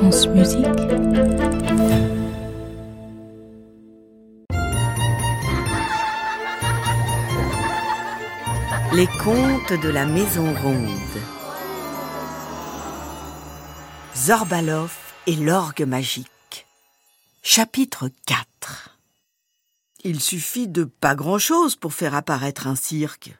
France Musique. Les contes de la Maison Ronde. Zorbalov et l'orgue magique. Chapitre 4 Il suffit de pas grand-chose pour faire apparaître un cirque.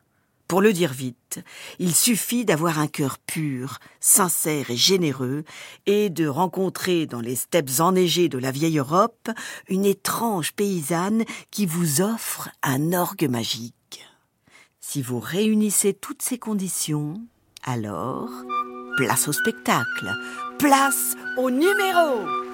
Pour le dire vite, il suffit d'avoir un cœur pur, sincère et généreux, et de rencontrer dans les steppes enneigées de la vieille Europe une étrange paysanne qui vous offre un orgue magique. Si vous réunissez toutes ces conditions, alors place au spectacle, place au numéro.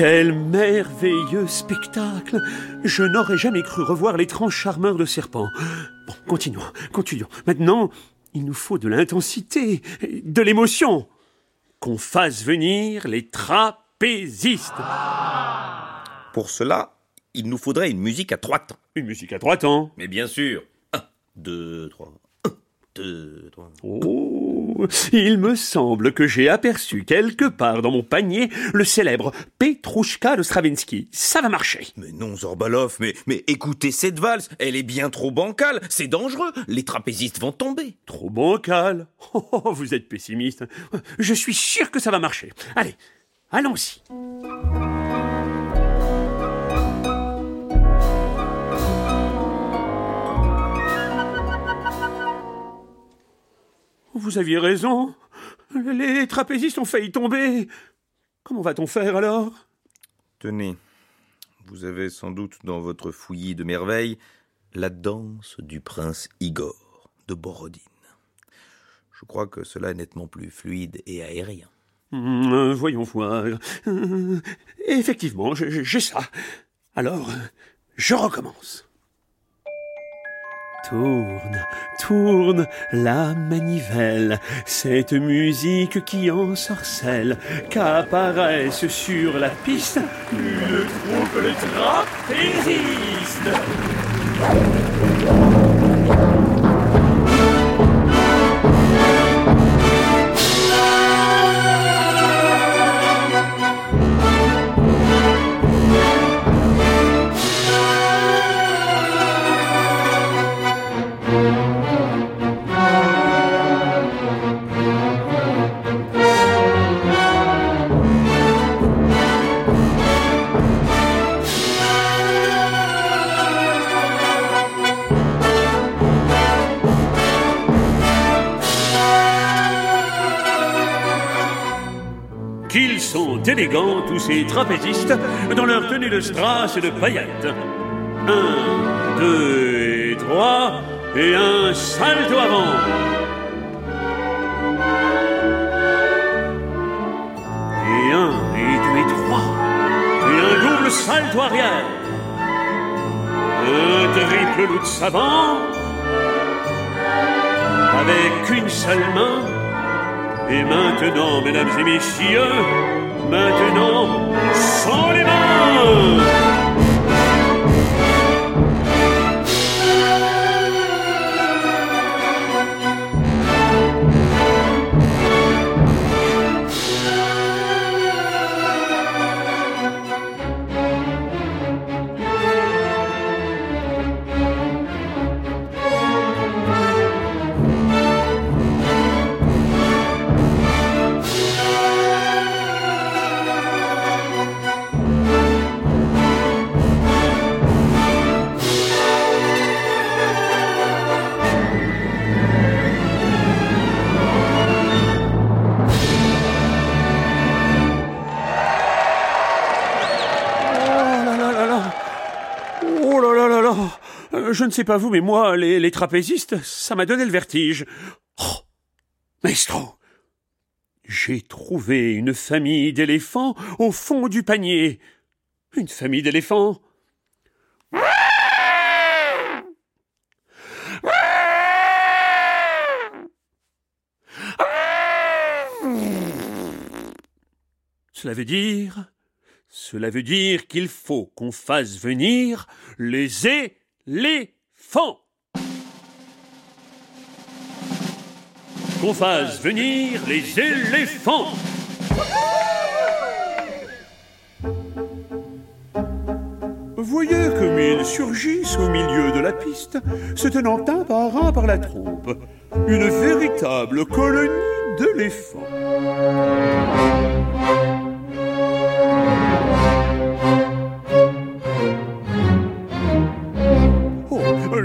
Quel merveilleux spectacle Je n'aurais jamais cru revoir l'étrange charmeur de serpent. Bon, continuons, continuons. Maintenant, il nous faut de l'intensité, de l'émotion. Qu'on fasse venir les trapézistes. Pour cela, il nous faudrait une musique à trois temps. Une musique à trois temps. Mais bien sûr. Un, deux, trois. Un, deux, trois. Oh, il me semble que j'ai aperçu quelque part dans mon panier le célèbre Petrouchka de Stravinsky. Ça va marcher. Mais non, Zorbalov, mais, mais écoutez cette valse, elle est bien trop bancale, c'est dangereux, les trapézistes vont tomber. Trop bancal. Oh, vous êtes pessimiste. Je suis sûr que ça va marcher. Allez, allons-y. Vous aviez raison. Les trapézistes ont failli tomber. Comment va-t-on faire alors? Tenez, vous avez sans doute dans votre fouillis de merveilles la danse du prince Igor de Borodine. Je crois que cela est nettement plus fluide et aérien. Hum, voyons voir. Euh, effectivement, j'ai j'ai ça. Alors, je recommence. Tourne, tourne la manivelle, cette musique qui ensorcelle, qu'apparaissent sur la piste une troupe de. Tous ces trapézistes, dans leur tenue de strass et de paillettes. Un, deux et trois, et un salto avant. Et un, et deux et trois, et un double salto arrière. Un triple loup de savant, avec une seule main. Et maintenant, mesdames et messieurs, maintenant, sans les mains je ne sais pas vous, mais moi, les, trapézistes, ça m'a donné le vertige. Oh, maestro, j'ai trouvé une famille d'éléphants au fond du panier. Une famille d'éléphants. Cela veut dire, cela veut dire qu'il faut qu'on fasse venir les éléphants. Qu'on fasse venir les éléphants. Voyez comme ils surgissent au milieu de la piste, se tenant un par un par la trompe. Une véritable colonie d'éléphants.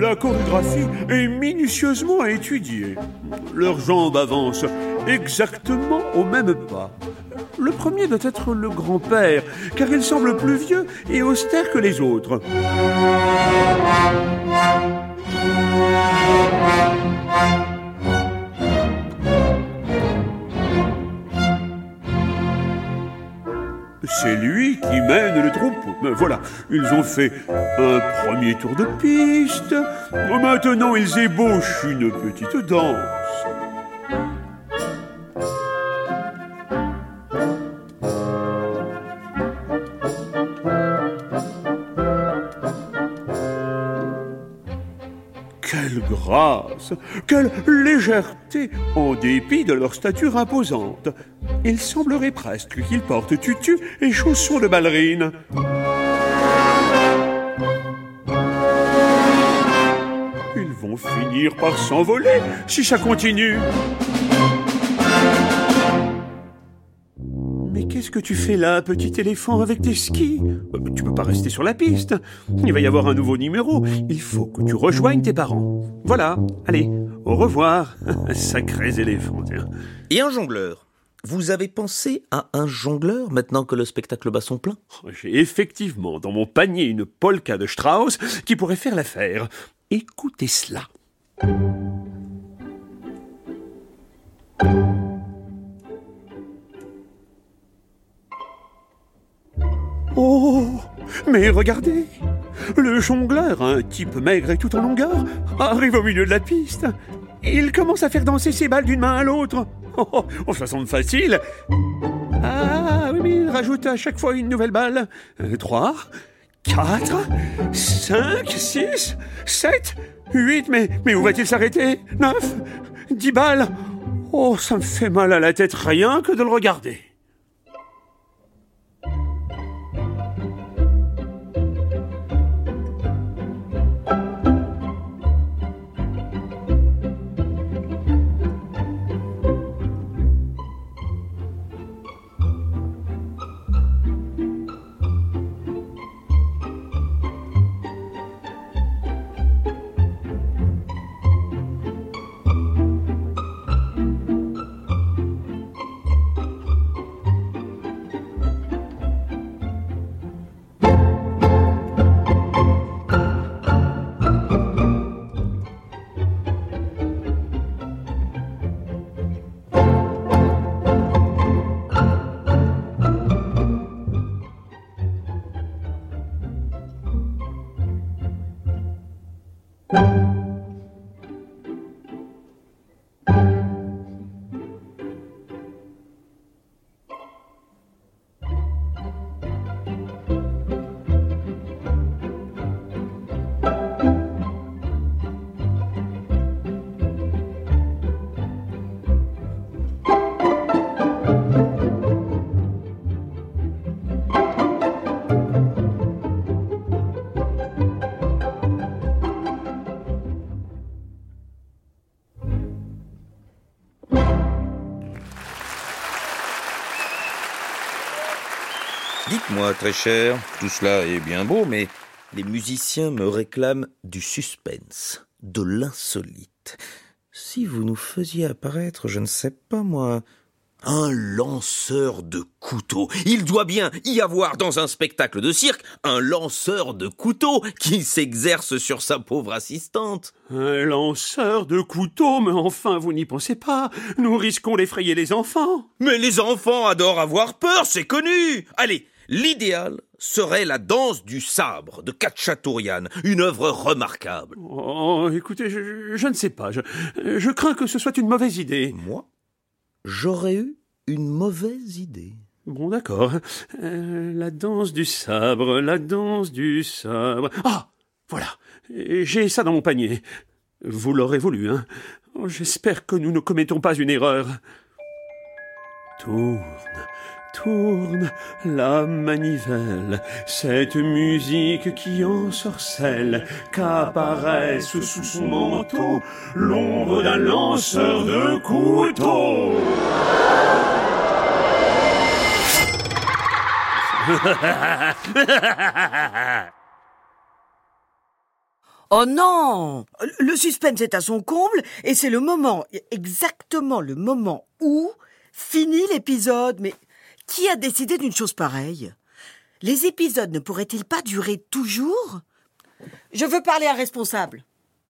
La chorégraphie est minutieusement étudiée. Leurs jambes avancent exactement au même pas. Le premier doit être le grand-père, car il semble plus vieux et austère que les autres. C'est lui qui mène le troupeau. Mais Voilà, ils ont fait un premier tour de piste. Maintenant, ils ébauchent une petite danse. Quelle légèreté, en dépit de leur stature imposante. Il semblerait presque qu'ils portent tutu et chaussons de ballerine. Ils vont finir par s'envoler si ça continue. Mais qu'est-ce que tu fais là, petit éléphant, avec tes skis? Euh, Tu peux pas rester sur la piste. Il va y avoir un nouveau numéro. Il faut que tu rejoignes tes parents. Voilà, allez, au revoir, sacrés éléphants. tiens. Et un jongleur? Vous avez pensé à un jongleur maintenant que le spectacle bat son plein? J'ai effectivement dans mon panier une polka de Strauss qui pourrait faire l'affaire. Écoutez cela. Oh, mais regardez Le jongleur, un type maigre et tout en longueur, arrive au milieu de la piste. Il commence à faire danser ses balles d'une main à l'autre. Oh, oh, oh, ça semble facile. Ah oui, mais il rajoute à chaque fois une nouvelle balle. Euh, Trois, quatre, cinq, six, sept, huit, mais, mais où va-t-il s'arrêter? Neuf, dix balles. Oh, ça me fait mal à la tête rien que de le regarder. Dites-moi, très cher, tout cela est bien beau, mais les musiciens me réclament du suspense, de l'insolite. Si vous nous faisiez apparaître, je ne sais pas moi, un lanceur de couteaux. Il doit bien y avoir dans un spectacle de cirque un lanceur de couteaux qui s'exerce sur sa pauvre assistante. Un lanceur de couteaux, mais enfin, vous n'y pensez pas. Nous risquons d'effrayer les enfants. Mais les enfants adorent avoir peur, c'est connu. Allez, l'idéal serait la danse du sabre de Katchatourian, une œuvre remarquable. Oh, écoutez, je, je ne sais pas. Je, je crains que ce soit une mauvaise idée. Moi, j'aurais eu une mauvaise idée. Bon, d'accord. Euh, la danse du sabre, la danse du sabre. Ah Voilà. J'ai ça dans mon panier. Vous l'aurez voulu, hein J'espère que nous ne commettons pas une erreur. Tourne, tourne la manivelle, cette musique qui ensorcelle, qu'apparaisse sous son manteau l'ombre d'un lanceur de couteau. Oh non Le suspense est à son comble et c'est le moment, exactement le moment où finit l'épisode. Mais qui a décidé d'une chose pareille? Les épisodes ne pourraient-ils pas durer toujours? Je veux parler à responsable.